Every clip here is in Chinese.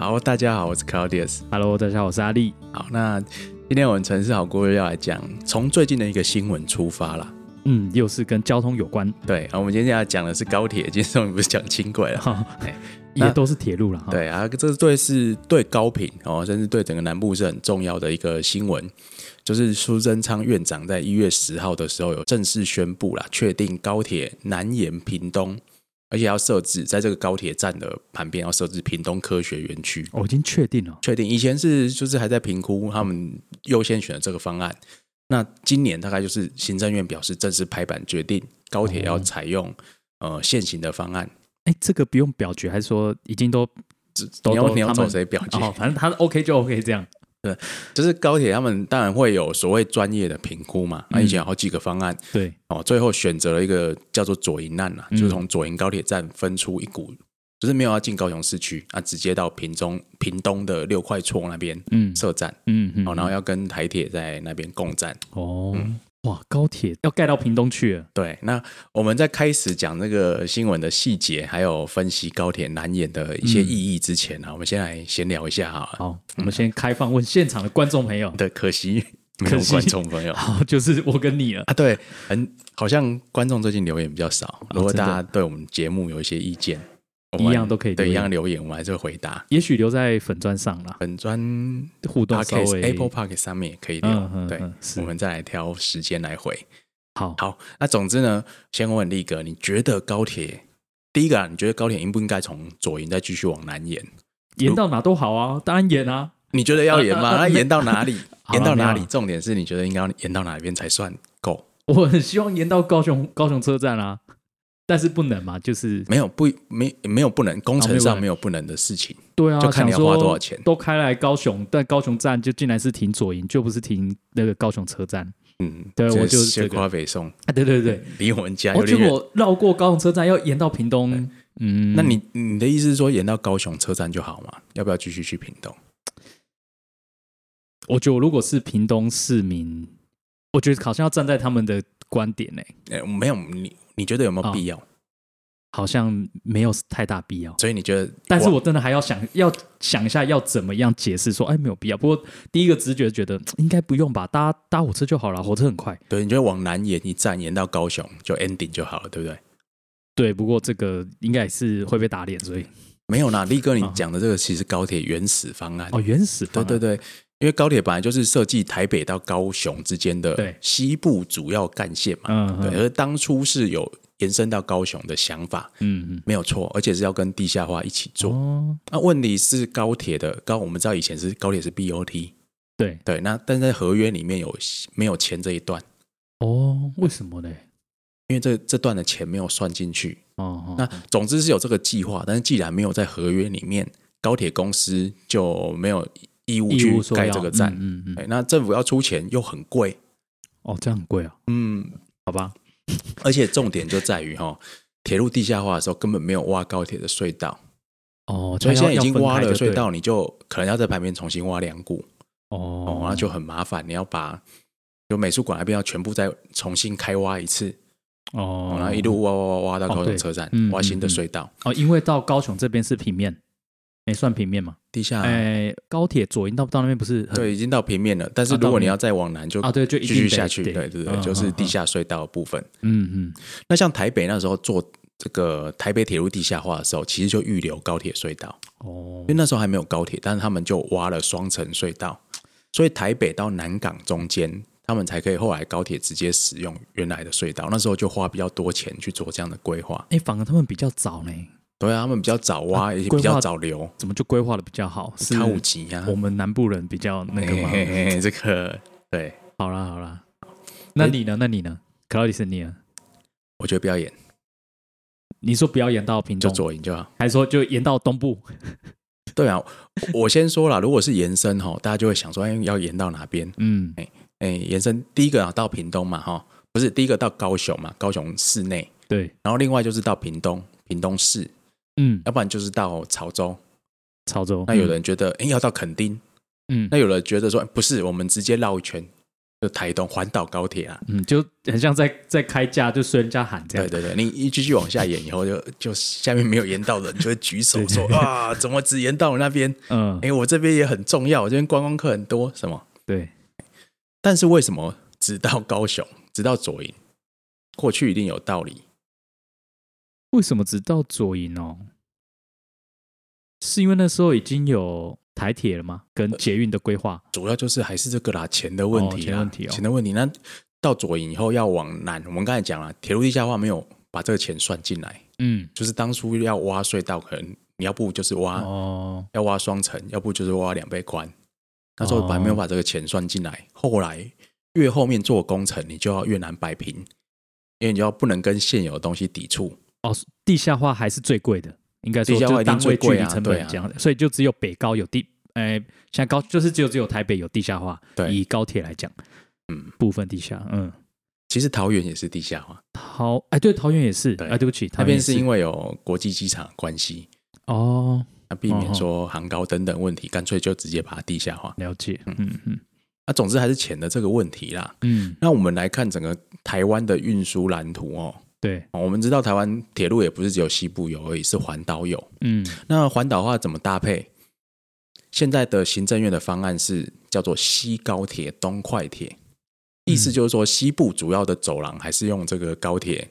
好，大家好，我是 Claudius。Hello，大家好，我是阿力。好，那今天我们城市好过日要来讲，从最近的一个新闻出发啦。嗯，又是跟交通有关，对，啊，我们今天要讲的是高铁，今天上午不是讲轻轨了。也都是铁路了哈。对啊，这对是对高频哦，甚至对整个南部是很重要的一个新闻。就是苏贞昌院长在一月十号的时候有正式宣布啦，确定高铁南延屏东，而且要设置在这个高铁站的旁边要设置屏东科学园区。我、已经确定了。确定，以前是就是还在评估，他们优先选的这个方案。那今年大概就是行政院表示正式拍板决定，高铁要采用、呃现行的方案。哎，这个不用表决，还是说已经都都你要你要走都他们谁表决？哦，反正他 OK 就 OK 这样。就是高铁他们当然会有所谓专业的评估嘛。那、以前有好几个方案对，哦，最后选择了一个叫做左营案啦，嗯就是从左营高铁站分出一股，就是没有要进高雄市区，啊，直接到屏中屏东的六块厝那边嗯设站，嗯嗯，哦，然后要跟台铁在那边共站。哦，哇，高铁要盖到屏东去了。对，那我们在开始讲那个新闻的细节，还有分析高铁南延的一些意义之前呢、我们先来闲聊一下哈。好，我们先开放问现场的观众朋友。对，可惜没有观众朋友好，就是我跟你了。啊。对，很好像观众最近留言比较少。如果大家对我们节目有一些意见，一样都可以对一样留言，我们还是会回答。也许留在粉砖上啦，粉砖互动稍微 Apple Podcast 上面也可以留，嗯嗯对嗯，我们再来挑时间来回。好。好，那总之呢，先问力哥，你觉得高铁第一个啊，你觉得高铁应不应该从左营再继续往南延？延到哪都好啊，当然延啊。你觉得要延吗？那延到哪里？延到哪里？重点是你觉得应该要延到哪边才算够？我很希望延到高雄高雄车站啊，但是不能嘛，就是没有不没没有不能，工程上哦没有不能的事情。对啊，就看你要花多少钱都开来高雄，但高雄站就竟然是停左营，就不是停那个高雄车站。嗯，对我就是夸北宋，啊，对对对，离我们家有哦，结点远。果绕过高雄车站要延到屏东，嗯，那你你的意思是说延到高雄车站就好吗？要不要继续去屏东？我觉得如果是屏东市民，我觉得好像要站在他们的观点呢、呃，没有，你你觉得有没有哦必要？好像没有太大必要。所以你觉得？但是我真的还要想要想一下要怎么样解释说，哎，没有必要。不过第一个直觉觉得 应该不用吧，搭搭火车就好了，火车很快。对，你觉得往南延一站延到高雄就 ending 就好了，对不对？对，不过这个应该也是会被打脸，所以没有啦，力哥，你啊讲的这个其实高铁原始方案。哦，原始对方案对对，因为高铁本来就是设计台北到高雄之间的西部主要干线嘛，对，而当初是有延伸到高雄的想法，嗯嗯，没有错，而且是要跟地下化一起做。哦，那问题是高铁的高，我们知道以前是高铁是 BOT，对，对，那但在合约里面有没有签这一段？哦，为什么呢？因为这这段的钱没有算进去。哦，哦那总之是有这个计划，但是既然没有在合约里面，高铁公司就没有义务义去盖这个站。嗯嗯嗯，对，那政府要出钱又很贵，哦，这样很贵啊，嗯，好吧，而且重点就在于哈，铁路地下化的时候根本没有挖高铁的隧道，哦，所以现在已经挖了隧道，你就可能要在旁边重新挖两股，哦，哦，然后就很麻烦，你要把就美术馆那边要全部再重新开挖一次，哦。哦，然后一路挖挖挖挖到高雄对车站，嗯挖新的嗯嗯。隧道，哦，因为到高雄这边是平面，没算平面嘛，地下哎，高铁左营到到那边不是很对已经到平面了，但是如果你要再往南就啊？对，就一继续下去，得对对对，嗯就是地下隧道的部分。嗯嗯，那像台北那时候做这个台北铁路地下化的时候，其实就预留高铁隧道，哦因为那时候还没有高铁，但是他们就挖了双层隧道，所以台北到南港中间，他们才可以后来高铁直接使用原来的隧道。那时候就花比较多钱去做这样的规划。哎，反而他们比较早呢，对啊，他们比较早挖，也比较早留，怎么就规划的比较好？是五级呀。我们南部人比较那个嘛？嘿嘿嘿这个对，好啦好啦，那你呢？那你呢？克劳迪斯你呢？我觉得不要演，你说不要延到屏就，左营就好。还是说就延到东部？对啊，我先说了，如果是延伸哈，大家就会想说，哎，要延到哪边？嗯，哎，延伸第一个啊到屏东嘛哈，不是第一个到高雄嘛，高雄市内，对，然后另外就是到屏东，屏东市，嗯，要不然就是到潮州。潮州。那有人觉得，哎，要到垦丁，嗯，那有人觉得说，哎不是，我们直接绕一圈，就台东环岛高铁啊。嗯，就很像在在开价，就随人家喊这样。对对对，你一继续往下演 以后就，就下面没有延到的人就会举手说 啊，怎么只延到我那边？嗯，哎，我这边也很重要，我这边观光客很多，什么？对，但是为什么只到高雄，只到左营？过去一定有道理。为什么只到左营哦？是因为那时候已经有台铁了吗？跟捷运的规划？主要就是还是这个啦，钱的问题啦，哦钱问题哦钱的问题。那到左营以后要往南，我们刚才讲了，铁路地下化没有把这个钱算进来，嗯，就是当初要挖隧道，可能你要不就是挖、哦，要挖双层，要不就是挖两倍宽。那时候本来没有把这个钱算进来，后来越后面做工程，你就要越难摆平，因为你就要不能跟现有的东西抵触。哦，地下化还是最贵的，应该说地下化一定就是单位最贵啊距离成本这样的，所以就只有北高有地，呃，现在高就是只有只有台北有地下化，对以高铁来讲，嗯，部分地下，嗯，其实桃园也是地下化，桃，哎，对，桃园也是，对哎，对不起，桃那边是因为有国际机场的关系，哦，那避免说航高等等问题，干脆就直接把它地下化。了解，嗯嗯那总之还是钱的这个问题啦。嗯，那我们来看整个台湾的运输蓝图哦。对，哦我们知道台湾铁路也不是只有西部有而已，是环岛有。嗯那环岛话怎么搭配？现在的行政院的方案是叫做西高铁、东快铁，意思就是说西部主要的走廊还是用这个高铁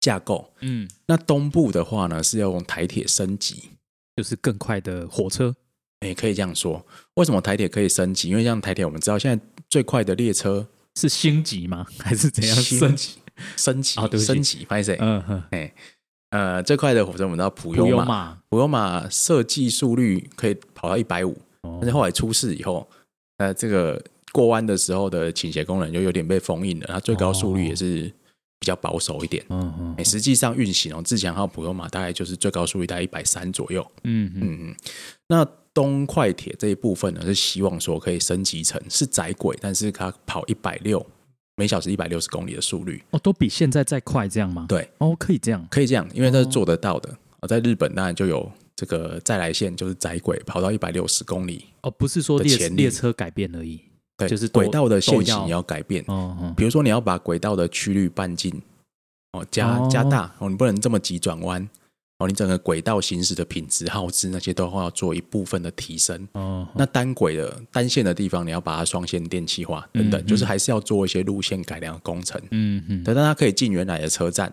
架构，嗯，那东部的话呢是要用台铁升级。就是更快的火车，也可以这样说。为什么台铁可以升级？因为像台铁，我们知道现在最快的列车是星级吗？还是怎样星升级？升级哦升级，拍谁？嗯哼，呃，最快的火车我们知道普普悠玛，普悠玛设计速率可以跑到一百五，哦。但是后来出事以后，呃，这个过弯的时候的倾斜功能就有点被封印了，它最高速率也是比较保守一点。嗯嗯哎，实际上运行哦，自强号普悠玛大概就是最高速率大概一百三左右。嗯嗯。嗯嗯，那东快铁这一部分呢，是希望说可以升级成是窄轨，但是它跑一百六每小时一百六十公里的速率，哦，都比现在再快这样吗？对，哦，可以这样，可以这样，因为这是做得到的。哦，在日本当然就有这个再来线，就是窄轨跑到一百六十公里，哦，不是说列列车改变而已，对，就是轨道的线型要改变。哦哦，比如说你要把轨道的曲率半径哦加哦。加大哦，你不能这么急转弯哦，你整个轨道行驶的品质、耗资那些都要做一部分的提升。哦，那单轨的单线的地方，你要把它双线电气化等等，嗯就是还是要做一些路线改良的工程。嗯嗯，对，但它可以进原来的车站，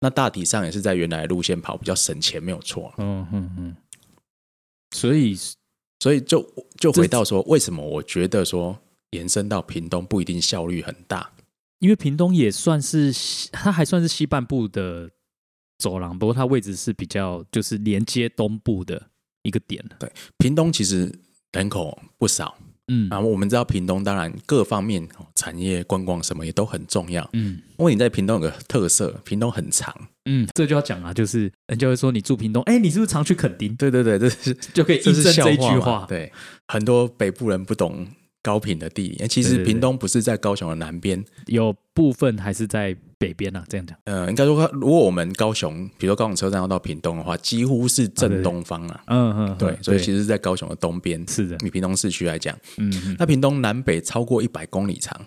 那大体上也是在原来的路线跑，比较省钱，没有错。嗯嗯嗯，所以所以就就回到说，为什么我觉得说延伸到屏东不一定效率很大？因为屏东也算是它还算是西半部的走廊，不过它位置是比较就是连接东部的一个点对。屏东其实人口不少嗯啊，我们知道屏东当然各方面哦产业、观光什么也都很重要。嗯因为你在屏东有个特色，屏东很长。嗯，这就要讲啊，就是人家会说你住屏东，哎，你是不是常去垦丁？对对对，这是 就可以这是笑印证这一句话。对，很多北部人不懂高屏的地理，其实屏东不是在高雄的南边。有部分还是在北边啊，这样讲。呃，应该说，如果我们高雄，比如说高雄车站要到屏东的话，几乎是正东方啊。嗯嗯，对，所以其实实是在高雄的东边。是的，以屏东市区来讲，嗯嗯，那屏东南北超过一百公里长。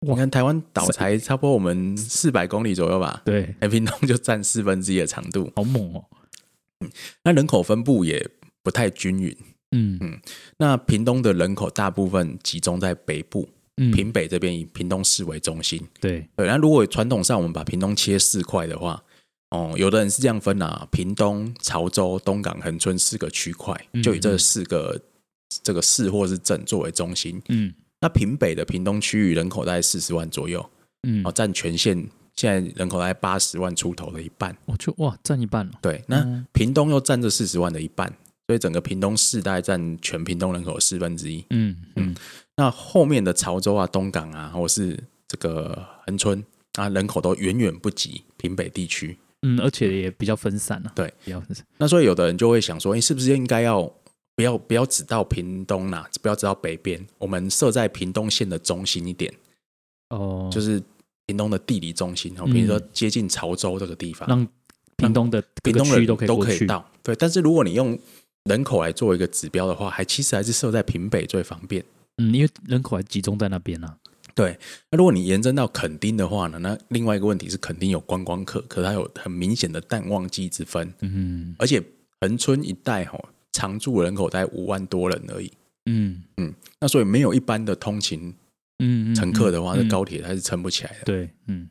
哇你看台湾岛才差不多我们四百公里左右吧，对，那屏东就占四分之一的长度。好猛哦。那人口分布也不太均匀。嗯那屏东的人口大部分集中在北部，嗯，屏北这边以屏东市为中心。对，对，那如果传统上我们把屏东切四块的话，哦，有的人是这样分啊，屏东、潮州、东港、恒春四个区块，嗯就以这四个这个市或是镇作为中心。嗯那平北的屏东区域人口大概四十万左右，嗯哦，，占全县现在人口大概八十万出头的一半。我就哇占一半了。对，那嗯屏东又占这四十万的一半，所以整个屏东市大概占全屏东人口的四分之一。嗯嗯那后面的潮州啊、东港啊，或是这个恒春啊，人口都远远不及平北地区。嗯，而且也比较分散了。对，比较分散。那所以有的人就会想说，哎，是不是应该要不要不要只到屏东啦、不要只到北边，我们设在屏东县的中心一点，哦，就是屏东的地理中心哦，嗯比如说接近潮州这个地方，让屏东的各屏东人都可以都。可以到。对，但是如果你用人口来做一个指标的话，还其实还是设在屏北最方便。嗯，因为人口还集中在那边啊。对，那如果你延伸到垦丁的话呢，那另外一个问题是垦丁有观光客，可是它有很明显的淡旺季之分，嗯而且恒春一带吼常住人口大概五万多人而已，嗯嗯那所以没有一般的通勤嗯嗯乘客的话，嗯这高铁它是撑不起来的。对，嗯，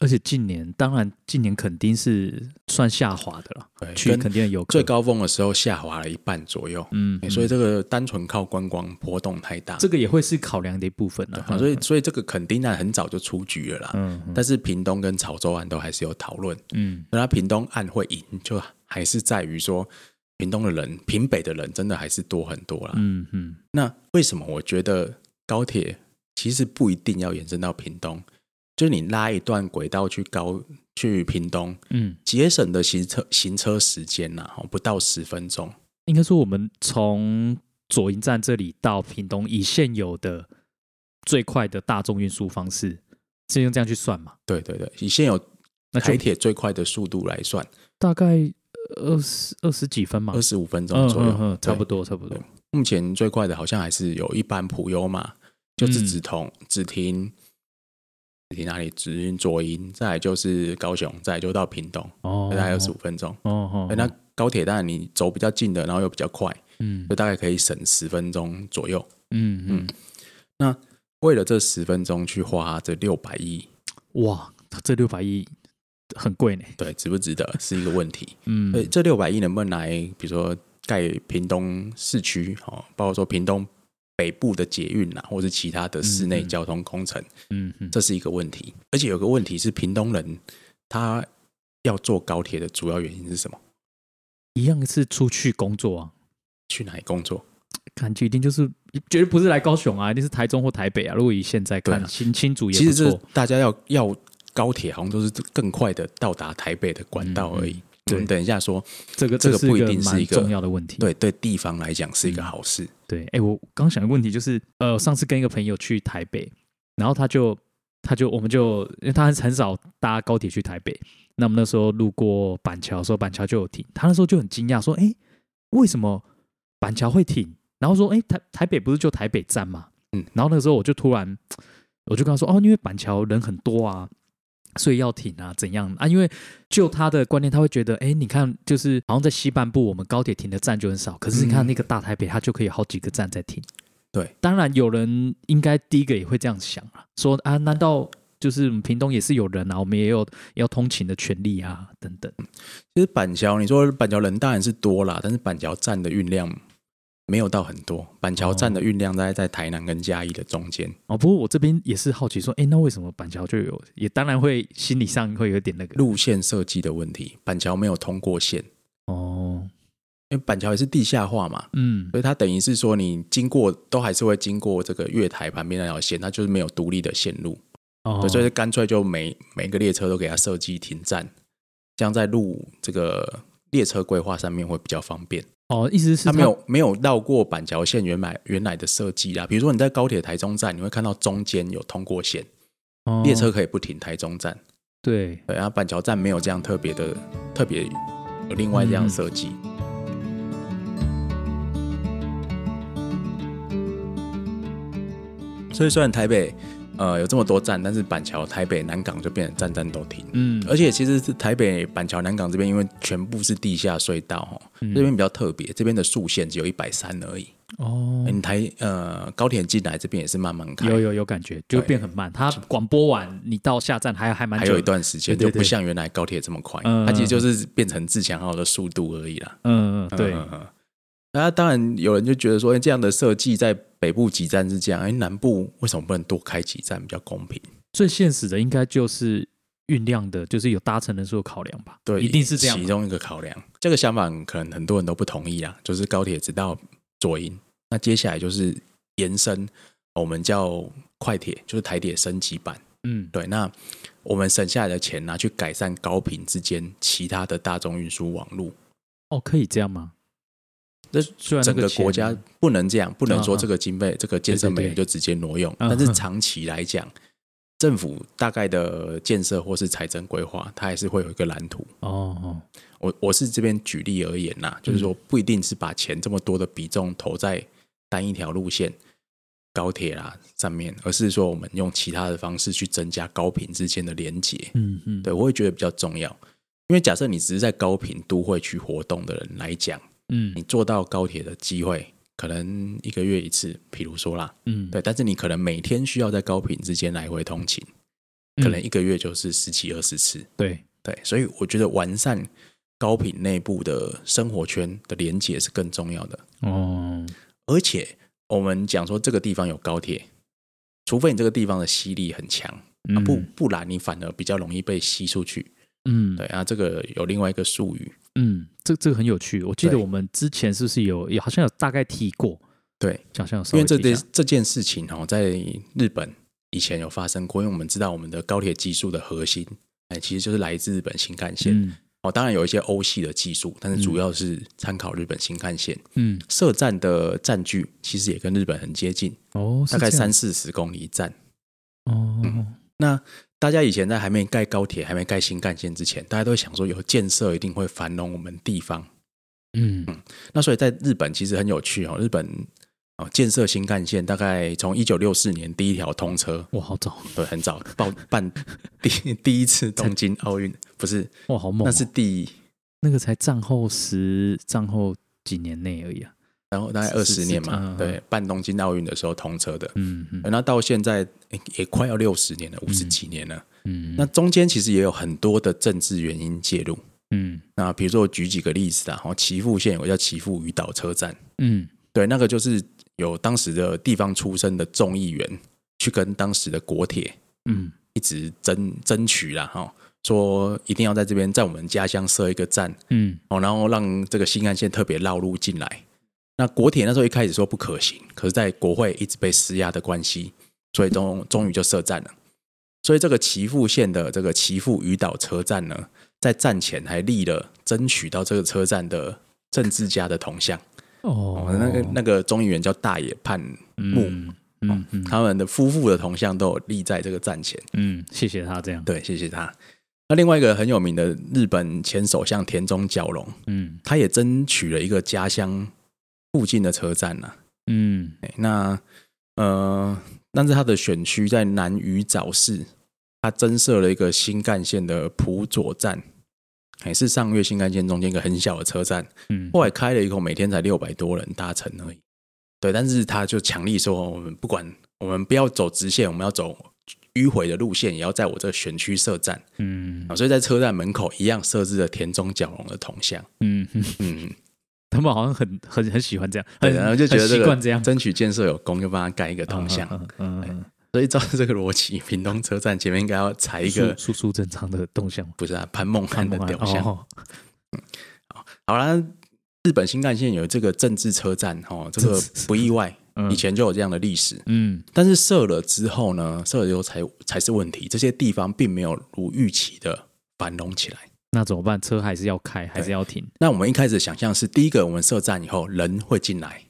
而且近年当然近年肯定是算下滑的了，去年肯定的游客最，高峰的时候下滑了一半左右，嗯，所以这个单纯靠观光波动太大。这个也会是考量的一部分了，啊所以所以这个肯定呢很早就出局了啦，嗯嗯但是屏东跟潮州案都还是有讨论。嗯那它屏东案会赢，就还是在于说屏东的人、屏北的人真的还是多很多啦。嗯嗯那为什么我觉得高铁其实不一定要延伸到屏东？就是你拉一段轨道去高去屏东，嗯，节省的行车行车时间呐、哦，不到十分钟。应该说我们从左营站这里到屏东，以现有的最快的大众运输方式，是用这样去算嘛？对对对，以现有台铁最快的速度来算，大概二十二十几分嘛二，十五分钟嗯左右，嗯嗯，差不多。差不多。目前最快的好像还是有一班普优嘛，就是只同、只停只停哪里？只停左营，再来就是高雄，再来就到屏东，哦，大概二十五分钟。哦那高铁当然你走比较近的，然后又比较快，嗯就大概可以省十分钟左右。嗯嗯，那为了这十分钟去花这六百亿，哇，这六百亿很贵呢。对，值不值得是一个问题。嗯，对，这六百亿能不能来，比如说盖屏东市区，哦，包括说屏东北部的捷运啊，或是其他的室内交通工程，嗯嗯，这是一个问题。而且有个问题是，屏东人他要坐高铁的主要原因是什么？一样是出去工作啊，去哪里工作？感觉一定就是绝对不是来高雄啊，一定是台中或台北啊。如果以现在看，新新竹也其实是。大家要要高铁，好像都是更快的到达台北的管道而已。我们等一下说，这个这个不一定是一个重要的问题。对对，地方来讲是一个嗯好事。对，哎，我刚想的问题就是，呃，上次跟一个朋友去台北，然后他就他就我们就因为他很少搭高铁去台北，那我们那时候路过板桥的时候，板桥就有停，他那时候就很惊讶说，哎，为什么板桥会停？然后说，哎，台台北不是就台北站吗？嗯然后那个时候我就突然 我就跟他说，哦，因为板桥人很多啊。所以要停啊，怎样啊？因为就他的观念，他会觉得，哎，你看，就是好像在西半部，我们高铁停的站就很少，可是你看嗯那个大台北，它就可以好几个站在停。对，当然有人应该第一个也会这样想啊，说啊，难道就是屏东也是有人啊，我们也有要通勤的权利啊，等等。其实板桥，你说板桥人当然是多啦，但是板桥站的运量没有到很多。板桥站的运量大概在台南跟嘉义的中间。哦，不过我这边也是好奇说，哎，那为什么板桥就有？也当然会心理上会有点那个路线设计的问题，板桥没有通过线，哦，因为板桥也是地下化嘛，嗯所以它等于是说你经过都还是会经过这个月台旁边那条线，它就是没有独立的线路，哦对，所以干脆就每每个列车都给它设计停站，这样在路这个列车规划上面会比较方便。哦，意思是它没有没有绕过板桥线原来原来的设计啦，比如说你在高铁台中站，你会看到中间有通过线，哦。列车可以不停台中站，对，对，然后板桥站没有这样特别的特别有另外这样设计。所以虽然台北呃有这么多站，但是板桥、台北、南港就变成站站都停。嗯，而且其实是台北、板桥、南港这边，因为全部是地下隧道哈，嗯这边比较特别，这边的速限只有一百三而已。哦，你台呃高铁进来这边也是慢慢开，有有有感觉，就会变很慢。它广播完，你到下站还还蛮还有一段时间，就不像原来高铁这么快，嗯它其实就是变成自强号的速度而已啦。嗯嗯对，那当然有人就觉得说，哎这样的设计在北部几站是这样，哎，南部为什么不能多开几站比较公平？最现实的应该就是运量的，就是有搭乘人数的考量吧？对，一定是这样。其中一个考量。这个想法可能很多人都不同意啊，就是高铁直到左营，那接下来就是延伸，我们叫快铁，就是台铁升级版。嗯，对，那我们省下来的钱拿去改善高频之间其他的大众运输网络。哦，可以这样吗？这虽然那整个国家不能这样，不能说这个经费、这个建设美元就直接挪用。嗯但是长期来讲，政府大概的建设或是财政规划，它还是会有一个蓝图。哦哦，我我是这边举例而言呐，就是说不一定是把钱这么多的比重投在单一条路线，高铁啦上面，而是说我们用其他的方式去增加高频之间的连接。嗯嗯，对我会觉得比较重要，因为假设你只是在高频都会区活动的人来讲，嗯你坐到高铁的机会可能一个月一次，比如说啦，嗯，对，但是你可能每天需要在高频之间来回通勤，嗯可能一个月就是十几二十次。对，对，所以我觉得完善高频内部的生活圈的连接是更重要的。哦，而且我们讲说这个地方有高铁，除非你这个地方的吸力很强，啊、嗯不不然你反而比较容易被吸出去。嗯，对啊，这个有另外一个术语，嗯，这这个很有趣。我记得我们之前是不是有也好像有大概提过，对，好像有稍因为这件这件事情哦，在日本以前有发生过，因为我们知道我们的高铁技术的核心，哎，其实就是来自日本新干线。嗯。哦，当然有一些欧系的技术，但是主要是参考日本新干线。嗯，设站的站距其实也跟日本很接近，哦，大概三四十公里一站。哦，那大家以前在还没盖高铁、还没盖新干线之前，大家都会想说有建设一定会繁荣我们地方。嗯。那所以在日本其实很有趣哦，日本哦建设新干线大概从一九六四年第一条通车，哇，好早，对，很早报办 第第一次东京奥运，不是，哇，好猛哦，那是第那个才战后十战后几年内而已啊，然后大概二十年嘛，嗯对，办东京奥运的时候通车的。嗯嗯。那到现在诶也快要六十年了，五十几年了。嗯，那中间其实也有很多的政治原因介入。嗯。那比如说我举几个例子啊，哦，岐阜县有个叫岐阜鱼岛车站，嗯。对，那个就是有当时的地方出身的众议员去跟当时的国铁嗯。一直争争取啦，哈、说一定要在这边在我们家乡设一个站。嗯。哦，然后让这个新干线特别绕路进来。那国铁那时候一开始说不可行，可是在国会一直被施压的关系，所以终终于就设站了。所以这个岐阜县的这个岐阜渔岛车站呢，在站前还立了争取到这个车站的政治家的铜像。哦哦，那个那个众议员叫大野盼木，嗯嗯嗯他们的夫妇的铜像都有立在这个站前。嗯，谢谢他这样，对，谢谢他。那另外一个很有名的日本前首相田中角荣，嗯他也争取了一个家乡附近的车站呐、嗯哎那呃，但是他的选区在南屿早市，他增设了一个新干线的浦佐站，还是上月新干线中间一个很小的车站。嗯，后来开了以后，每天才六百多人搭乘而已。对，但是他就强力说，我们不管，我们不要走直线，我们要走迂回的路线，也要在我这个选区设站嗯啊。所以在车站门口一样设置了田中角荣的铜像。嗯，他们好像很很很喜欢这样，对，很然后就觉得习惯这样争取建设有功，就帮他盖一个铜像。嗯所以照这个逻辑，屏东车站前面应该要踩一个肃肃肃正常的动向，不是啊潘孟汉的雕像。哦，好啦，日本新干线有这个政治车站哦，这个不意外，嗯以前就有这样的历史。嗯但是设了之后呢，设了之后才才是问题，这些地方并没有如预期的繁荣起来。那怎么办？车还是要开，还是要停？那我们一开始想象是，第一个，我们设站以后人会进来，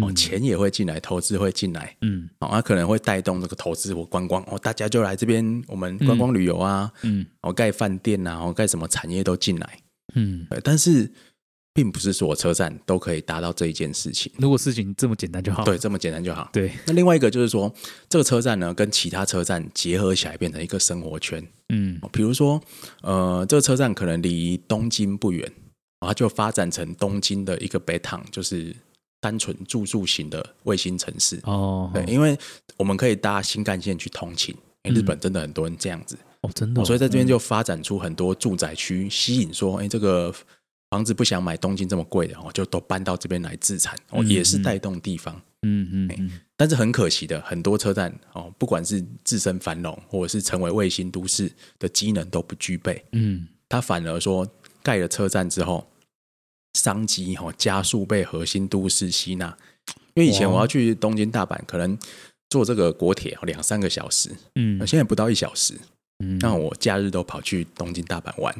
哦，嗯钱也会进来，投资会进来，嗯哦，那可能会带动这个投资或观光，哦，大家就来这边，我们观光旅游啊，嗯哦，盖饭店啊，哦，盖什么产业都进来，嗯，但是并不是所有车站都可以达到这一件事情，如果事情这么简单就好。对，这么简单就好。对，那另外一个就是说，这个车站呢，跟其他车站结合起来，变成一个生活圈。嗯比如说，呃，这个车站可能离东京不远，它就发展成东京的一个北塘，就是单纯住宿型的卫星城市。哦，对，因为我们可以搭新干线去通勤，日本真的很多人这样子，哦，真的哦，所以在这边就发展出很多住宅区，吸引说，哎，这个房子不想买东京这么贵的哦，就都搬到这边来自产，哦，嗯也是带动地方。嗯嗯嗯但是很可惜的，很多车站哦，不管是自身繁荣，或者是成为卫星都市的机能都不具备。嗯它反而说盖了车站之后，商机哈、哦、加速被核心都市吸纳。因为以前我要去东京、大阪，可能坐这个国铁哦两三个小时，嗯现在不到一小时。嗯，那我假日都跑去东京、大阪玩。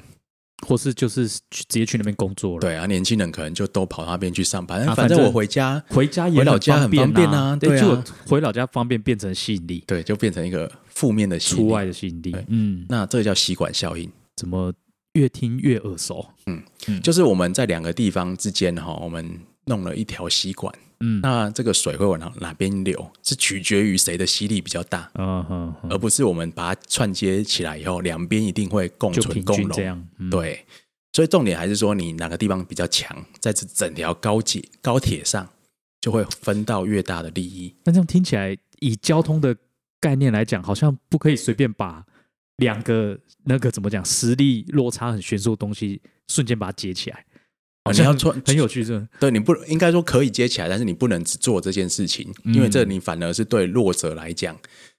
或是就是去直接去那边工作了。，对啊，年轻人可能就都跑那边去上班。啊反正我回家，回家也回老家很方便啊对，就回老家方便变成吸引力，对，就变成一个负面的出外的吸引力。嗯，那这个叫吸管效应。怎么越听越耳熟？嗯就是我们在两个地方之间哈，我们弄了一条吸管，嗯。那这个水会往哪哪边流，是取决于谁的吸力比较大，嗯嗯嗯，而不是我们把它串接起来以后，两边一定会共存共荣。这样，嗯，对，所以重点还是说你哪个地方比较强，在这整条高铁高铁上就会分到越大的利益。那这样听起来，以交通的概念来讲，好像不可以随便把两个那个怎么讲实力落差很悬殊的东西瞬间把它接起来，好像很你要穿很有趣，这对你不应该说可以接起来，但是你不能只做这件事情，因为这你反而是对弱者来讲，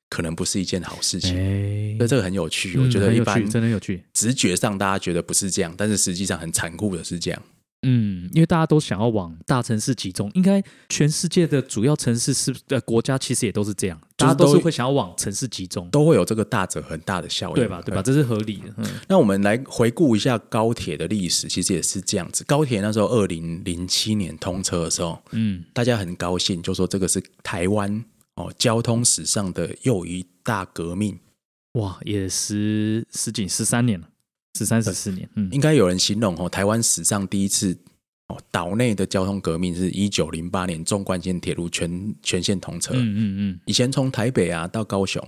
可能不是一件好事情。哎所以这个很有趣，嗯我觉得一般真的很有趣。直觉上大家觉得不是这样，但是实际上很残酷的是这样。嗯，因为大家都想要往大城市集中，应该全世界的主要城市是呃国家其实也都是这样，大家都是会想要往城市集中，都会有这个大者很大的效应，对吧？对吧？？这是合理的。嗯那我们来回顾一下高铁的历史，其实也是这样子。高铁那时候二零零七年通车的时候，嗯，大家很高兴，就说这个是台湾哦交通史上的又一大革命。哇，也十十几十三年了，十三十四年。嗯应该有人形容哦，台湾史上第一次哦岛内的交通革命是一九零八年纵贯线铁路全全线通车。嗯嗯嗯以前从台北啊到高雄，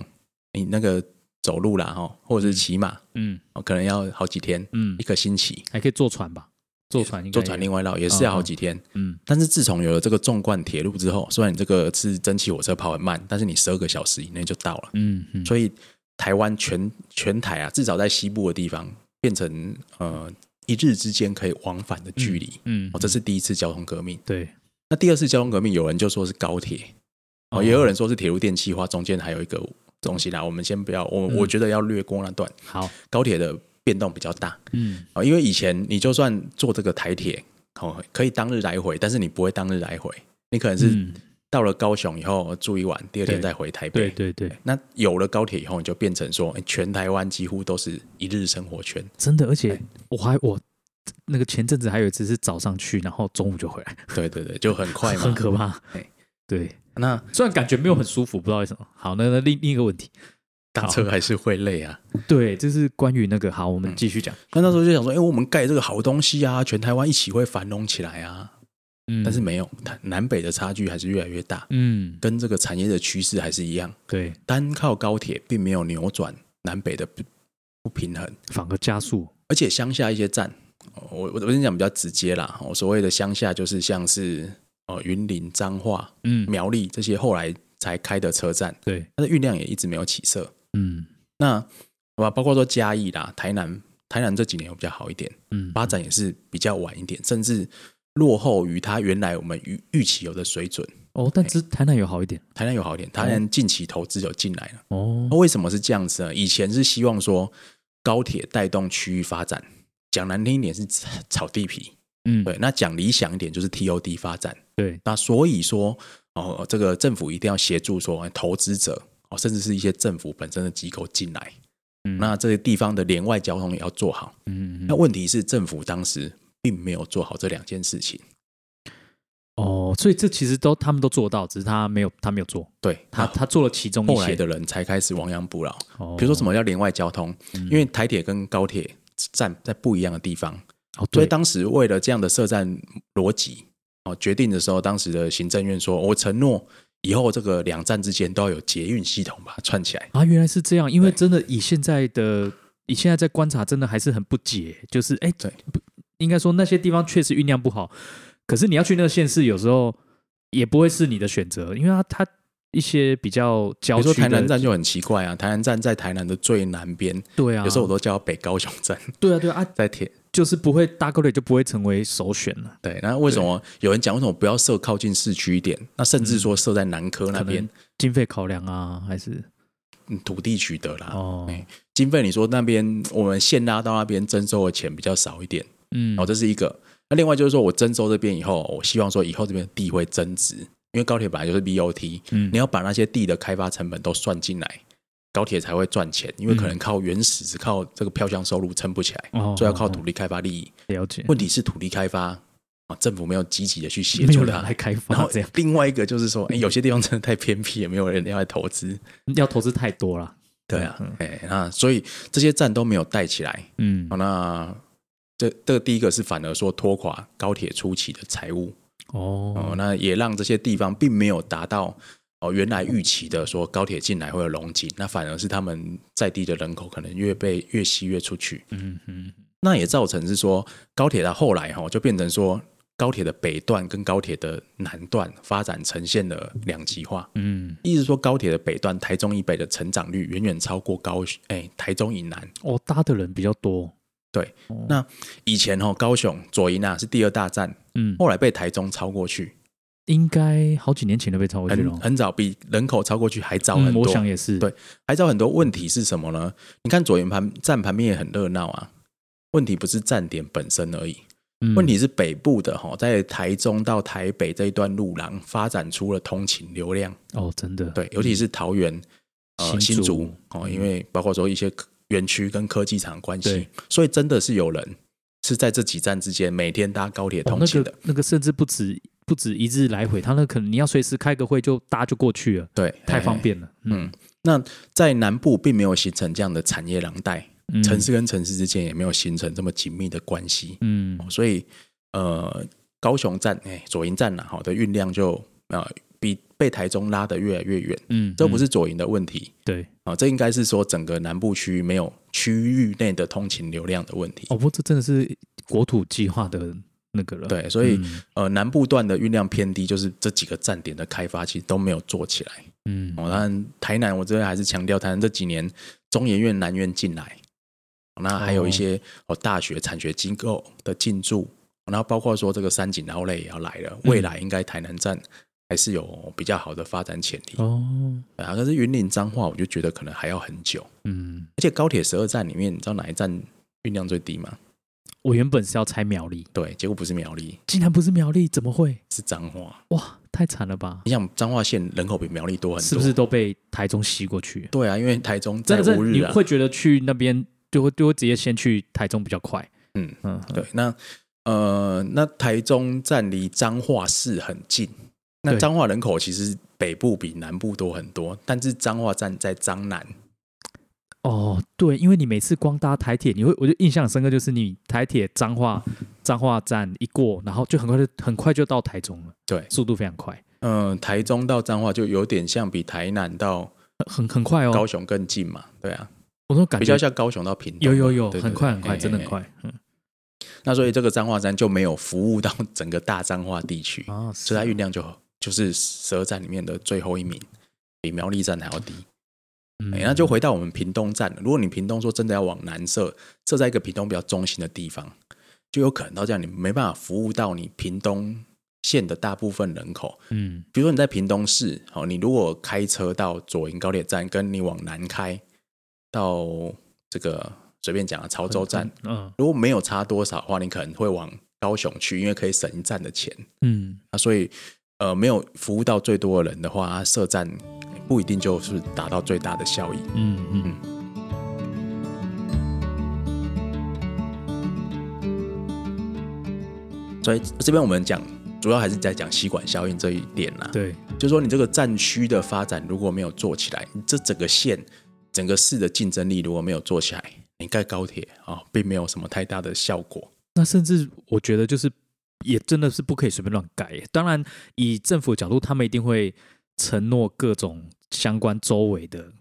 你那个走路啦哈，或者是骑马，嗯哦可能要好几天，嗯一，个星期。还可以坐船吧？坐船坐船另外绕也是要好几天。嗯但是自从有了这个纵贯铁路之后，虽然你这个是蒸汽火车跑很慢，但是你十二个小时以内就到了。嗯嗯，所以台湾全全台啊，至少在西部的地方，变成呃一日之间可以往返的距离。嗯哦，这是第一次交通革命。对那第二次交通革命，有人就说是高铁，哦，哦也有人说是铁路电气化，中间还有一个东西啦。我们先不要，我嗯我觉得要略过那段。好，高铁的变动比较大嗯啊，因为以前你就算坐这个台铁，哦，可以当日来回，但是你不会当日来回，你可能是嗯到了高雄以后住一晚，第二天再回台北。对对对，那有了高铁以后，你就变成说，哎全台湾几乎都是一日生活圈。真的，而且我还我那个前阵子还有一次是早上去，然后中午就回来，对对对，就很快嘛，很可怕哎。对，那虽然感觉没有很舒服，不知道为什么。好，那那另另一个问题，搭车还是会累啊。对，这是关于那个。好，我们嗯继续讲。那那时候就想说，哎，我们盖这个好东西啊，全台湾一起会繁荣起来啊。嗯，但是没有，它南北的差距还是越来越大，嗯，跟这个产业的趋势还是一样。对，单靠高铁并没有扭转南北的不不平衡，反而加速。而且乡下一些站，哦我我我跟你讲比较直接啦。我所谓的乡下就是像是呃云林、彰化、嗯，苗栗这些后来才开的车站，对，它的运量也一直没有起色。嗯那好吧，包括说嘉义啦、台南，台南这几年有比较好一点，嗯，发展也是比较晚一点，甚至落后于它原来我们预预期有的水准。哦，但是台南有好一点台南有好一点，台南近期投资有进来了。哦那，为什么是这样子呢？以前是希望说高铁带动区域发展，讲难听一点是炒炒地皮，嗯，对。那讲理想一点就是 TOD 发展。对，那所以说哦，这个政府一定要协助说哎投资者哦，甚至是一些政府本身的机构进来。嗯那这些地方的连外交通也要做好。嗯，那问题是政府当时并没有做好这两件事情。哦，所以这其实都他们都做到，只是他没有他没有做，对他他他做了其中一些后来的人才开始亡羊补牢。哦比如说什么叫连外交通？嗯因为台铁跟高铁站在不一样的地方，哦，所以当时为了这样的设站逻辑哦，决定的时候，当时的行政院说，我承诺以后这个两站之间都要有捷运系统把它串起来。啊，原来是这样，因为真的以现在的你现在在观察，真的还是很不解，就是哎，对不应该说那些地方确实酝酿不好，可是你要去那个县市，有时候也不会是你的选择，因为它它一些比较比如说郊区，台南站就很奇怪啊，台南站在台南的最南边，对啊，有时候我都叫北高雄站，对啊对啊啊，在铁。就是不会搭高铁就不会成为首选了，对，那为什么有人讲为什么不要设靠近市区一点？那甚至说设在南科那边经费考量啊，还是嗯土地取得啦，哦哎经费你说那边我们县拉到那边征收的钱比较少一点，嗯哦，这是一个。那另外就是说我征收这边以后，我希望说以后这边地会增值，因为高铁本来就是 BOT，嗯你要把那些地的开发成本都算进来，高铁才会赚钱，因为可能靠原始只靠这个票箱收入撑不起来，哦所以要靠土地开发利益。了解，问题是土地开发啊，政府没有积极的去协助它人来。开然后发这样，另外一个就是说，哎，有些地方真的太偏僻，也没有人要来投资。要投资太多了，对啊嗯，哎，那所以这些站都没有带起来。嗯好，那这这第一个是反而说拖垮高铁初期的财务，哦，哦，那也让这些地方并没有达到哦原来预期的说高铁进来会有龙井，那反而是他们在地的人口可能越被越吸越出去，嗯嗯那也造成是说高铁到后来哈就变成说高铁的北段跟高铁的南段发展呈现了两极化，嗯，意思说高铁的北段台中以北的成长率远远超过高哎台中以南。哦，搭的人比较多，对哦，那以前哈高雄左营啊是第二大站，嗯，后来被台中超过去，应该好几年前就被超过去了很。很早，比人口超过去还早嗯，很多。我想也是。对还早很多。问题是什么呢？你看左营盘站旁边也很热闹啊。问题不是站点本身而已，嗯，问题是北部的哈，在台中到台北这一段路廊发展出了通勤流量。哦，真的，对，尤其是桃园、呃新新竹竹哦，因为包括说一些科园区跟科技厂的关系，所以真的是有人是在这几站之间每天搭高铁通勤的。个那个甚至不止不止一日来回，他那可能你要随时开个会就搭就过去了，对，太方哎。便了。嗯，那在南部并没有形成这样的产业廊带，嗯城市跟城市之间也没有形成这么紧密的关系，嗯所以呃，高雄站哎左营站呐，好的运量就呃比被台中拉得越来越远，嗯，这不嗯是左营的问题对啊，这应该是说整个南部区域没有区域内的通勤流量的问题。哦，不过这真的是国土计划的那个了。对，所以、嗯呃，南部段的运量偏低，就是这几个站点的开发其实都没有做起来。嗯哦，当然台南我这边还是强调，台南这几年中研院、南院进来，那还有一些哦大学产学机构的进驻，然后包括说这个三井奥莱也要来了，嗯未来应该台南站还是有比较好的发展潜力。哦，对啊，可是云林彰化，我就觉得可能还要很久。嗯，而且高铁十二站里面，你知道哪一站运量最低吗？我原本是要猜苗栗，对，结果不是苗栗，竟然不是苗栗，怎么会？是彰化。哇，太惨了吧！你想彰化县人口比苗栗多很多，是不是？都被台中吸过去？对啊，因为台中在乌日啊。会觉得去那边就会就会直接先去台中比较快。嗯，嗯，对，那呃，那台中站离彰化市很近，那彰化人口其实北部比南部多很多，但是彰化站在彰南，哦，对，因为你每次光搭台铁，你会我就印象深刻，就是你台铁彰化彰化站一过，然后就很快就很快就到台中了，对，速度非常快，嗯、台中到彰化就有点像比台南到很很快哦。高雄更近嘛，对啊，我都感觉比较像高雄到屏东，有有有，对对很快很快，真的很快。嗯。那所以这个彰化站就没有服务到整个大彰化地区，啊，所以它运量就就是十二站里面的最后一名，比苗栗站还要低。嗯哎那就回到我们屏东站了。如果你屏东说真的要往南设，设在一个屏东比较中心的地方，就有可能到这样，你没办法服务到你屏东县的大部分人口。嗯比如说你在屏东市，好，你如果开车到左营高铁站，跟你往南开到这个随便讲啊潮州站，嗯如果没有差多少的话，你可能会往高雄去，因为可以省一站的钱。嗯啊，所以呃，没有服务到最多的人的话，它设站不一定就是达到最大的效益。嗯嗯所以这边我们讲，主要还是在讲吸管效应这一点啦。，对，就是说你这个站区的发展如果没有做起来，你这整个县、整个市的竞争力如果没有做起来，你盖高铁啊、并没有什么太大的效果。那甚至我觉得就是也真的是不可以随便乱改耶。当然，以政府角度，他们一定会承诺各种相关周围的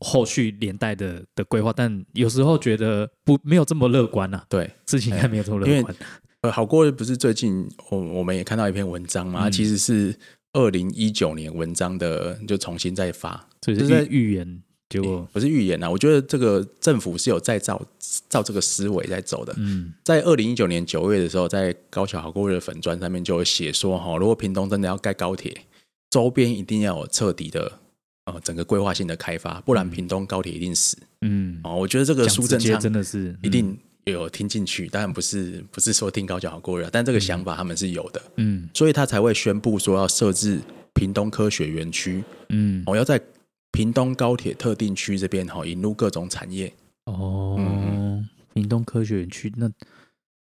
后续连带的的规划，但有时候觉得不没有这么乐观呐、啊，对，事情还没有这么乐观。呃，好过不是最近我我们也看到一篇文章嘛，其实是二零一九年文章的，就重新再发，就是在预言，结果不是预言啊，我觉得这个政府是有在照照这个思维在走的。嗯。在二零一九年九月的时候，在高桥好过日的粉砖上面就有写说，哈，如果屏东真的要盖高铁，周边一定要有彻底的呃整个规划性的开发，不然屏东高铁一定死。嗯，哦，我觉得这个苏贞昌真的是一定有听进去，当然不是不是说听高桥好过日，但这个想法他们是有的，嗯。所以他才会宣布说要设置屏东科学园区，嗯。我要在屏东高铁特定区这边哈引入各种产业。哦嗯，屏东科学园区那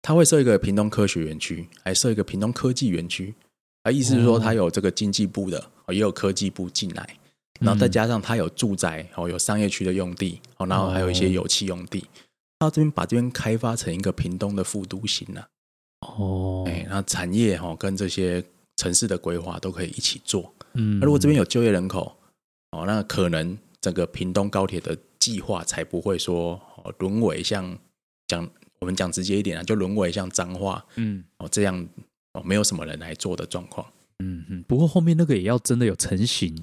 他会设一个屏东科学园区，还设一个屏东科技园区，啊，意思是说哦。它有这个经济部的，哦，也有科技部进来，然后再嗯加上它有住宅，哦，有商业区的用地，哦，然后还有一些哦有气用地，到这边把这边开发成一个屏东的副都心呐、哦。哎，那产业哈、哦、跟这些城市的规划都可以一起做。嗯，那如果这边有就业人口，哦，那可能整个屏东高铁的计划才不会说哦沦为像讲我们讲直接一点啊，就沦为像脏话嗯哦这样哦没有什么人来做的状况。嗯嗯，不过后面那个也要真的有成型，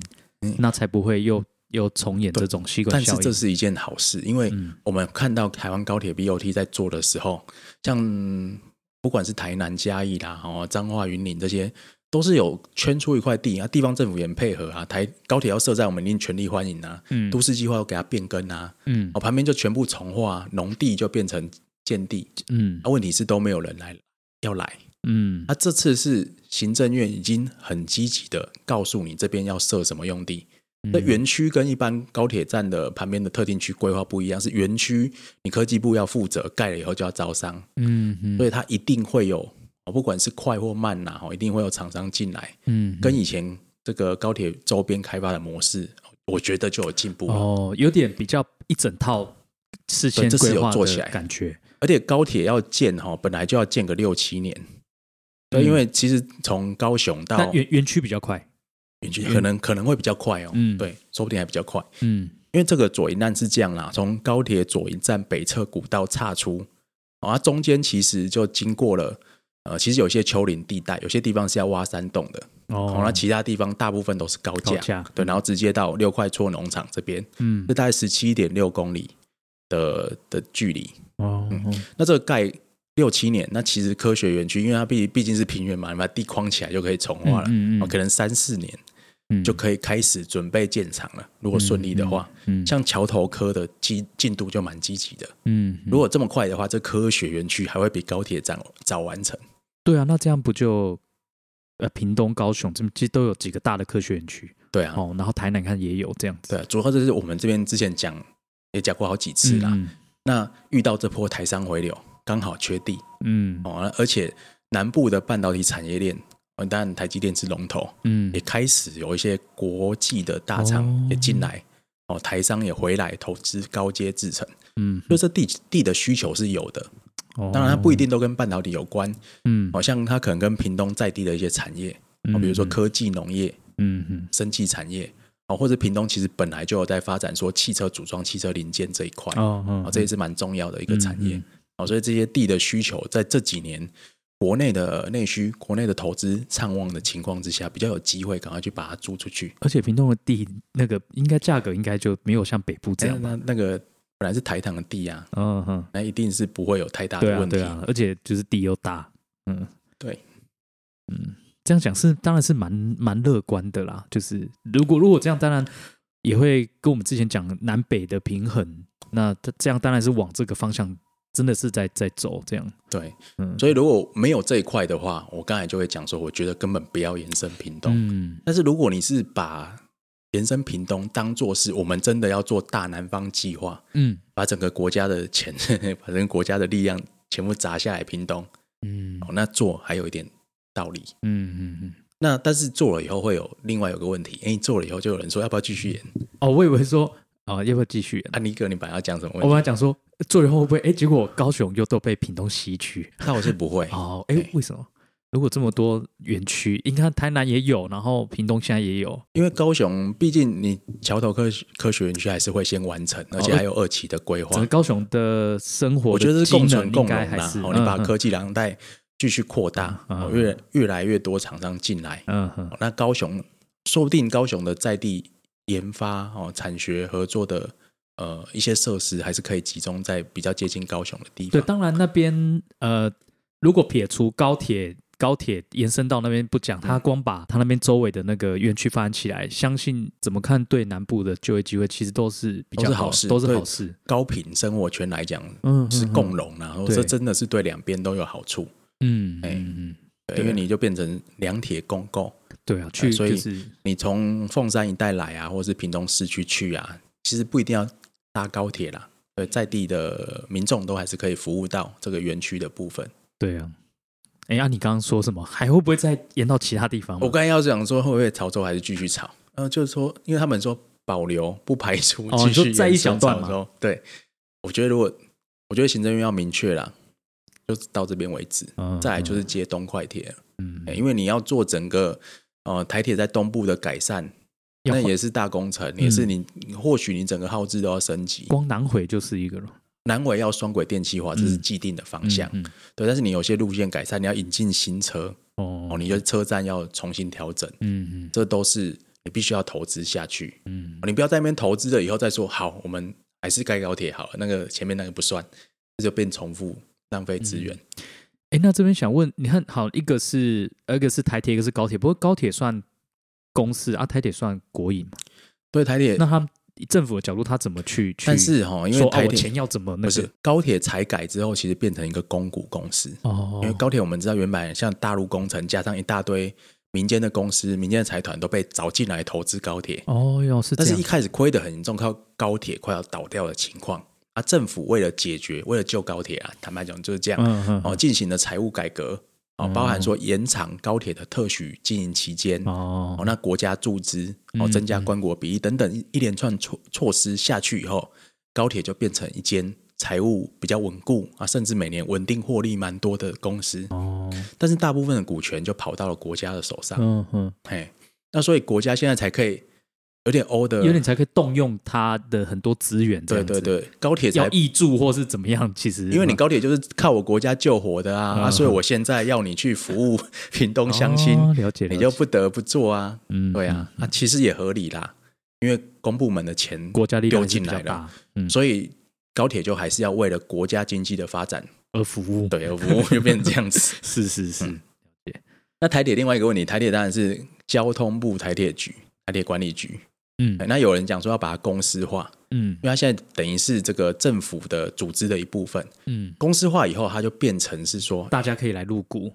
嗯那才不会又又重演这种吸管但效应。是这是一件好事，因为嗯我们看到台湾高铁 BOT 在做的时候，像不管是台南、嘉义啦、哦彰化、云林这些，都是有圈出一块地啊，地方政府也很配合啊，台高铁要设在我们一定全力欢迎啊，嗯。都市计划要给它变更啊，嗯。哦旁边就全部重化，农地就变成建地，嗯。啊问题是都没有人来要来，嗯。那、这次是行政院已经很积极的告诉你这边要设什么用地，嗯。那园区跟一般高铁站的旁边的特定区规划不一样，是园区你科技部要负责，盖了以后就要招商，嗯嗯所以它一定会有，哦不管是快或慢呐，哦，一定会有厂商进来，嗯跟以前这个高铁周边开发的模式，我觉得就有进步了。哦，有点比较一整套事先有做起来感觉。而且高铁要建哈，本来就要建个六七年，因为其实从高雄到但园园区比较快。园区可能可能会比较快哦，嗯对，说不定还比较快。嗯因为这个左营站是这样啦，从高铁左营站北侧古道岔出，哦，它中间其实就经过了，呃，其实有些丘陵地带，有些地方是要挖山洞的，哦哦，那其他地方大部分都是高架，高架对，然后直接到六块厝农场这边，嗯这大概十七点六公里的的距离。哦那这个盖六七年，那其实科学园区，因为它毕毕竟是平原嘛，你把地框起来就可以重化了，嗯嗯可能三四年嗯就可以开始准备建厂了。如果顺利的话，嗯像桥头科的进进度就蛮积极的。嗯如果这么快的话，这科学园区还会比高铁站早完成。对啊，那这样不就呃屏东、高雄这其实都有几个大的科学园区对啊，哦，然后台南看也有这样子对啊，主要就是我们这边之前讲也讲过好几次啦。嗯那遇到这波台商回流，刚好缺地嗯哦，而且南部的半导体产业链，哦当然台积电是龙头，嗯也开始有一些国际的大厂哦也进来，哦，台商也回来投资高阶制程，嗯，所以这地地的需求是有的。哦当然，它不一定都跟半导体有关，嗯好像它可能跟屏东在地的一些产业，哦，比如说科技农业、嗯嗯生技产业，哦，或者屏东其实本来就有在发展说汽车组装、汽车零件这一块，哦哦哦，这也是蛮重要的一个产业嗯嗯。哦，所以这些地的需求在这几年国内的内需、国内的投资畅旺的情况之下，比较有机会赶快去把它租出去。而且屏东的地那个应该价格应该就没有像北部这这样样吧？那那个本来是台糖的地啊，嗯哼，那一定是不会有太大的问题。啊对啊，而且就是地又大，嗯对嗯，这样讲是当然是蛮蛮乐观的啦。就是如果如果这样，当然也会跟我们之前讲南北的平衡，那这这样当然是往这个方向真的是在在走这样。对，嗯，所以如果没有这一块的话，我刚才就会讲说，我觉得根本不要延伸屏东。嗯但是如果你是把延伸屏东当做是我们真的要做大南方计划，嗯把整个国家的钱，把整个国家的力量全部砸下来屏东，嗯哦，那做还有一点道理。嗯嗯嗯。那但是做了以后会有另外有个问题，哎，做了以后就有人说要不要继续演？哦，我以为说哦，要不要继续演？啊，尼哥，你本来要讲什么我问题？本来讲说做以后会不会哎，结果高雄又都被屏东吸去。那我是不会。哦，哎对，为什么？如果这么多园区，你看台南也有，然后屏东现在也有，因为高雄毕竟你桥头科学科学园区还是会先完成，而且还有二期的规划。整个高雄的生活，我觉得是共存共应荣啦。该还是，哦，你把嗯科技廊带继续扩大，嗯哦越越来越多厂商进来。嗯嗯哦那高雄说不定高雄的在地研发哦产学合作的呃一些设施，还是可以集中在比较接近高雄的地方对，当然那边呃，如果撇除高铁。高铁延伸到那边不讲，嗯他光把他那边周围的那个园区发展起来，相信怎么看对南部的就业机会，其实都是比较好事都是好事。高频生活圈来讲嗯，是嗯共荣啦，然后对这真的是对两边都有好处。嗯哎因为你就变成两铁共构，对啊，去所以是你从凤山一带来啊，或是屏东市区去啊，其实不一定要搭高铁啦。对，在地的民众都还是可以服务到这个园区的部分。对啊。哎呀，你刚刚说什么？还会不会再延到其他地方？我刚才要讲说会不会潮州还是继续炒？呃，就是说，因为他们说保留不排除哦继续你说在一小段嘛。对，我觉得如果我觉得行政院要明确啦，就到这边为止，嗯再来就是接东快铁。嗯欸因为你要做整个呃台铁在东部的改善，那也是大工程，也是你或许你整个耗资都要升级。光南回就是一个了南纬要双轨电气化，这是既定的方向，嗯嗯对。但是你有些路线改善，你要引进新车哦哦，你的车站要重新调整，嗯嗯这都是你必须要投资下去。嗯你不要在那边投资了以后再说好，我们还是盖高铁好了，那个前面那个不算，这就变重复浪费资源。哎，那这边想问，你看好一个是一个是台铁，一个是高铁，不过高铁算公司啊，台铁算国营嘛？对台铁，那他们政府的角度，他怎么去去？但是哈，因为台铁我钱要怎么那不是个？高铁才改之后，其实变成一个公股公司。哦，因为高铁我们知道原本像大陆工程加上一大堆民间的公司、民间的财团都被找进来投资高铁，哦哟是但是一，开始亏得很严重，靠高铁快要倒掉的情况。啊，政府为了解决，为了救高铁啊，坦白讲就是这样。嗯嗯哦，进行了财务改革，哦，哦包含说延长高铁的特许经营期间，哦，哦那国家注资，哦，嗯增加官国比例等等一一连串措措施下去以后，高铁就变成一间财务比较稳固啊，甚至每年稳定获利蛮多的公司。哦。但是大部分的股权就跑到了国家的手上，嗯嗯，嘿，那所以国家现在才可以有点欧的，有点才可以动用它的很多资源，对对对，高铁才。要挹注或是怎么样，其实因为你高铁就是靠我国家救活的啊，嗯啊，所以我现在要你去服务屏东乡亲，哦了解，你了解。就不得不做啊。嗯对啊，嗯啊，其实也合理啦，因为公部门的钱国家力量丢还是进来了，比较大，嗯，所以高铁就还是要为了国家经济的发展，而服务，对，而服务就变成这样子。是是是嗯，那台铁另外一个问题，台铁当然是交通部台铁局、台铁管理局。嗯那有人讲说要把它公司化，嗯因为它现在等于是这个政府的组织的一部分。嗯，公司化以后，它就变成是说，大家可以来入股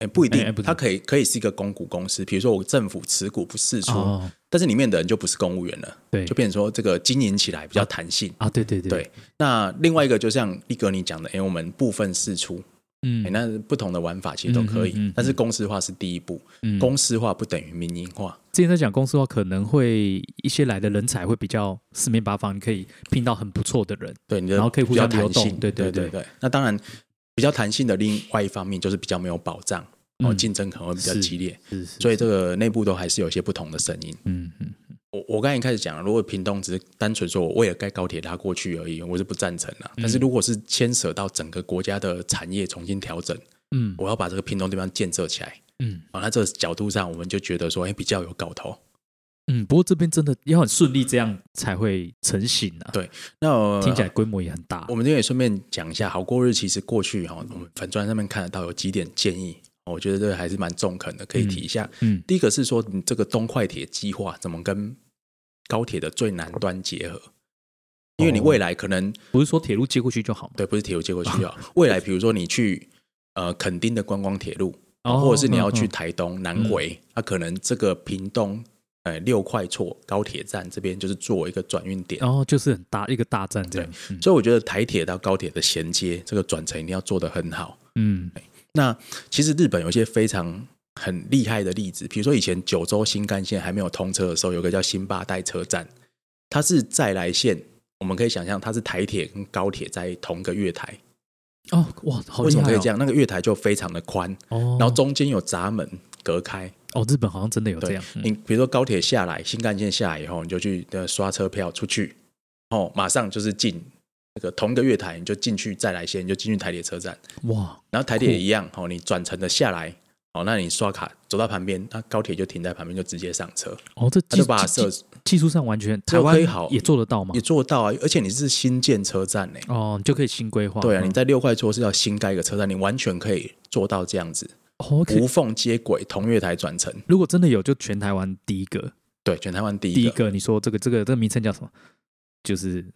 哎，不一定它可以可以是一个公股公司。比如说我政府持股不释出，哦，但是里面的人就不是公务员了，对就变成说这个经营起来比较弹性。啊，对对对对，那另外一个就像力哥你讲的，哎，我们部分释出，嗯。哎，那不同的玩法其实都可以，嗯嗯嗯嗯但是公司化是第一步，嗯。公司化不等于民营化。之前在讲公司化，可能会一些来的人才会比较四面八方，你可以聘到很不错的人，对，你的然后可以互相弹性流动对对对。那当然，比较弹性的另外一方面就是比较没有保障，然后竞争可能会比较激烈，所以这个内部都还是有一些不同的声音。嗯嗯我我刚才一开始讲，如果屏东只是单纯说我为了盖高铁拉过去而已，我是不赞成的。但是如果是牵涉到整个国家的产业重新调整，嗯我要把这个屏东地方建设起来，嗯啊，那这个角度上我们就觉得说，哎，比较有搞头。嗯，不过这边真的要很顺利，这样才会成型啊。对那、呃听起来规模也很大我。们这边也顺便讲一下，好过日其实过去哈，我们粉砖上面看得到有几点建议，我觉得这个还是蛮中肯的，可以提一下。嗯第一个是说，你这个东快铁计划怎么跟高铁的最南端结合？因为你未来可能、不是说铁路接过去就好吗？对，不是铁路接过去就好，未来比如说你去呃垦丁的观光铁路，哦或者是你要去台东南回，那、可能这个屏东呃六块厝高铁站这边就是作为一个转运点。然后就是很大一个大站这样。嗯所以我觉得台铁到高铁的衔接，这个转乘一定要做得很好。嗯那其实日本有一些非常很厉害的例子，比如说以前九州新干线还没有通车的时候，有个叫新八代车站，它是再来线，我们可以想象它是台铁跟高铁在同个月台。哦哇，好为什么可以这样？那个月台就非常的宽，哦，然后中间有闸门隔开。哦，日本好像真的有这对样。，嗯你比如说高铁下来，新干线下来以后，你就去呃刷车票出去，哦，马上就是进那个同一个月台，你就进去再来线，你就进去台铁车站。哇，然后台铁也一样，哦，你转乘的下来，哦，那你刷卡走到旁边，那高铁就停在旁边，就直接上车，哦，这技他就把技设技术上完全台湾好也做得到吗也？做到啊，而且你是新建车站呢。哦，你就可以新规划。对啊，嗯你在六块厝是要新盖一个车站，你完全可以做到这样子，哦无缝接轨，同月台转乘。如果真的有，就全台湾第一个，对，全台湾第一个第一一个，你说这个这个这个名称叫什么？就是可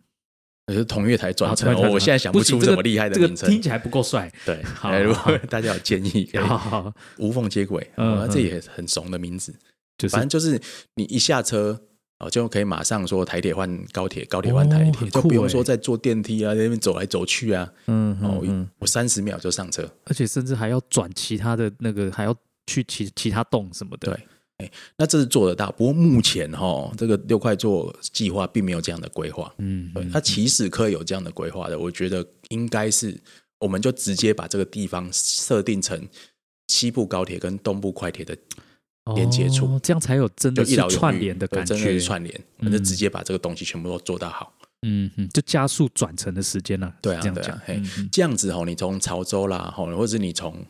是同月台转乘啊同月台转乘哦我现在想不出什么厉害的这个名称。听起来不够帅。对，好哎如果大家有建议，好好好，无缝接轨，嗯这也很怂的名字。就是反正就是你一下车哦，就可以马上说台铁换高铁，高铁换台铁，就不用欸说再坐电梯啊，在那边走来走去啊。嗯哦我三十秒就上车。而且甚至还要转其他的那个，还要去其其他洞什么的。对那这是做得到，不过目前哈、哦，这个六块座计划并没有这样的规划。嗯，对，嗯它其实可以有这样的规划的，我觉得应该是，我们就直接把这个地方设定成西部高铁跟东部快铁的连接处哦这样才有真的就一串联的感对真的是觉。串联，我们就直接把这个东西全部都做到好。嗯嗯，就加速转乘的时间了。对啊这样讲对啊。嘿嗯嗯这样子吼，你从潮州啦，吼，或者是你从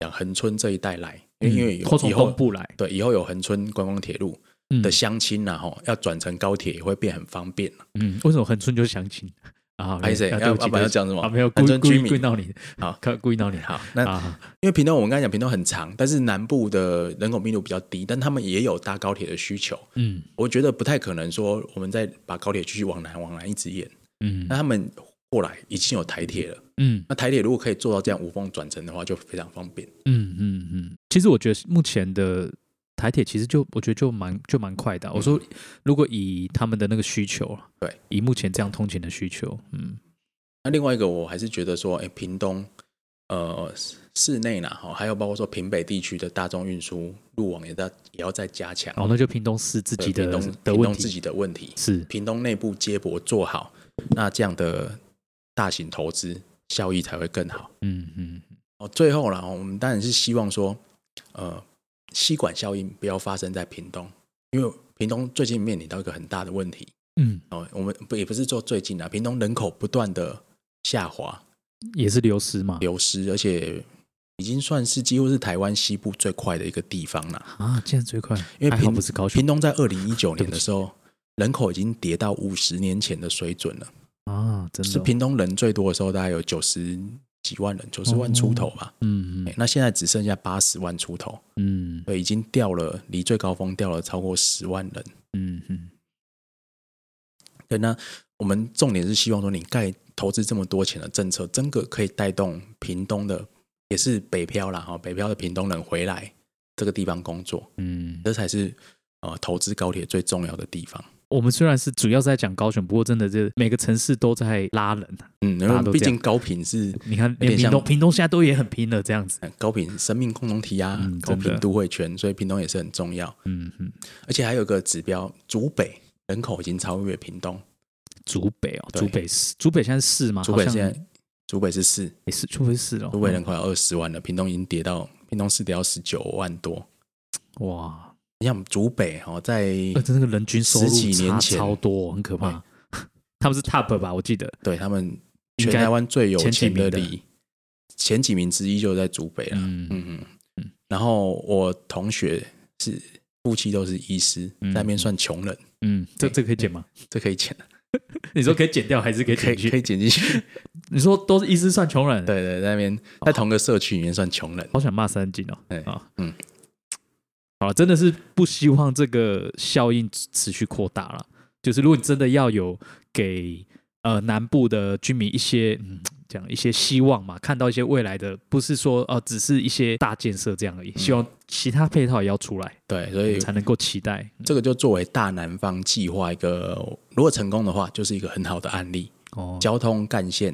讲恒村这一带来，因为以后东部来对以后有恒春观光铁路嗯的乡亲呐，吼，要转乘高铁也会变很方便了。嗯，为什么恒春就是相亲啊？拍谁？要啊对不起要不然要讲什么？啊，没有故恒意故意闹你，好故故意闹你好，那啊。因为屏东我们刚才讲屏东很长，但是南部的人口密度比较低，但他们也有搭高铁的需求。嗯我觉得不太可能说我们再把高铁继续往南往南一直延，嗯那他们过来已经有台铁了。嗯。那台铁如果可以做到这样无缝转乘的话，就非常方便。嗯嗯嗯，其实我觉得目前的台铁其实就我觉得就蛮就蛮快的啊。我说如果以他们的那个需求啊，对，以目前这样通勤的需求，嗯。那另外一个，我还是觉得说，哎，屏东呃市内呢，哈，还有包括说屏北地区的大众运输路网也在也要再加强。哦，那就屏东市自己的屏东的问题。屏东自己的问题，是。屏东内部接驳做好，那这样的大型投资效益才会更好。嗯嗯哦，最后啦，我们当然是希望说，呃，吸管效应不要发生在屏东，因为屏东最近面临到一个很大的问题。嗯，哦，我们不也不是做最近啊，屏东人口不断的下滑也是流失嘛流失，而且已经算是几乎是台湾西部最快的一个地方了。啊，现在最快，因为屏不是高雄屏东在二零一九年的时候，人口已经跌到五十年前的水准了。啊，真的是哦。屏东人最多的时候，大概有九十几万人，九十万出头吧。嗯嗯。哎那现在只剩下八十万出头，嗯。对，已经掉了，离最高峰掉了超过十万人。嗯嗯。对，那我们重点是希望说，你盖投资这么多钱的政策，真的可以带动屏东的，也是北漂啦哈，北漂的屏东人回来这个地方工作，嗯，这才是呃投资高铁最重要的地方。我们虽然是主要是在讲高雄，不过真的这每个城市都在拉人啊。嗯，因大家都这样为毕竟高频是你看，连屏东，屏东现在都也很拼了，这样子。呃高频生命共同体啊，嗯高频都会圈，所以屏东也是很重要。嗯嗯，而且还有一个指标，竹北人口已经超越屏东，竹北哦，对竹北市，竹北现在是市吗？竹北现在竹北是四，也是，竹北市哦。竹北人口有二十万了，屏东已经跌到屏东市跌到十九万多。哇，你想竹北哦，在那个人均收入十几年差前超多，很可怕。他们是 top 吧？我记得。对他们全台湾最有钱的里，前几名之一就在竹北了。嗯嗯嗯嗯然后我同学是夫妻都是医师，那边算穷人，嗯，这这可以剪吗？这可以剪的，你说可以剪掉还是可以可以？可以剪进去。你说都是医师算穷人？，对对，在那边在同个社区里面算穷人。好想骂三金哦。对啊，嗯，好了，真的是不希望这个效应持续扩大了。就是如果你真的要有给呃南部的居民一些嗯这样一些希望嘛，看到一些未来的，不是说呃只是一些大建设这样而已，希望其他配套也要出来，对，所以才能够期待。这个就作为大南方计划一个，如果成功的话，就是一个很好的案例。哦，交通干线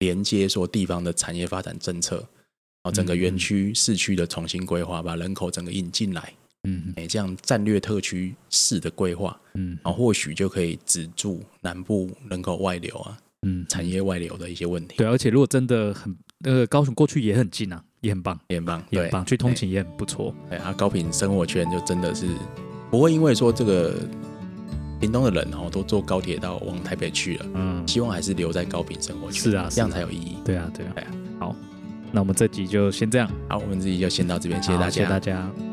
连接说地方的产业发展政策，然后整个园区、市区的重新规划，把人口整个引进来，嗯哎，这样战略特区式的规划，嗯然后或许就可以止住南部人口外流啊、嗯，产业外流的一些问题。对，而且如果真的很那个高雄过去也很近啊，也很棒，也很棒，对也很棒，去通勤也很不错。对啊，高频生活圈就真的是不会因为说这个屏东的人哦都坐高铁到往台北去了，嗯，希望还是留在高频生活圈，是啊这样才有意义。对啊，对啊对啊。好，那我们这集就先这样，好，我们这集就先到这边，谢谢大家，谢谢大家。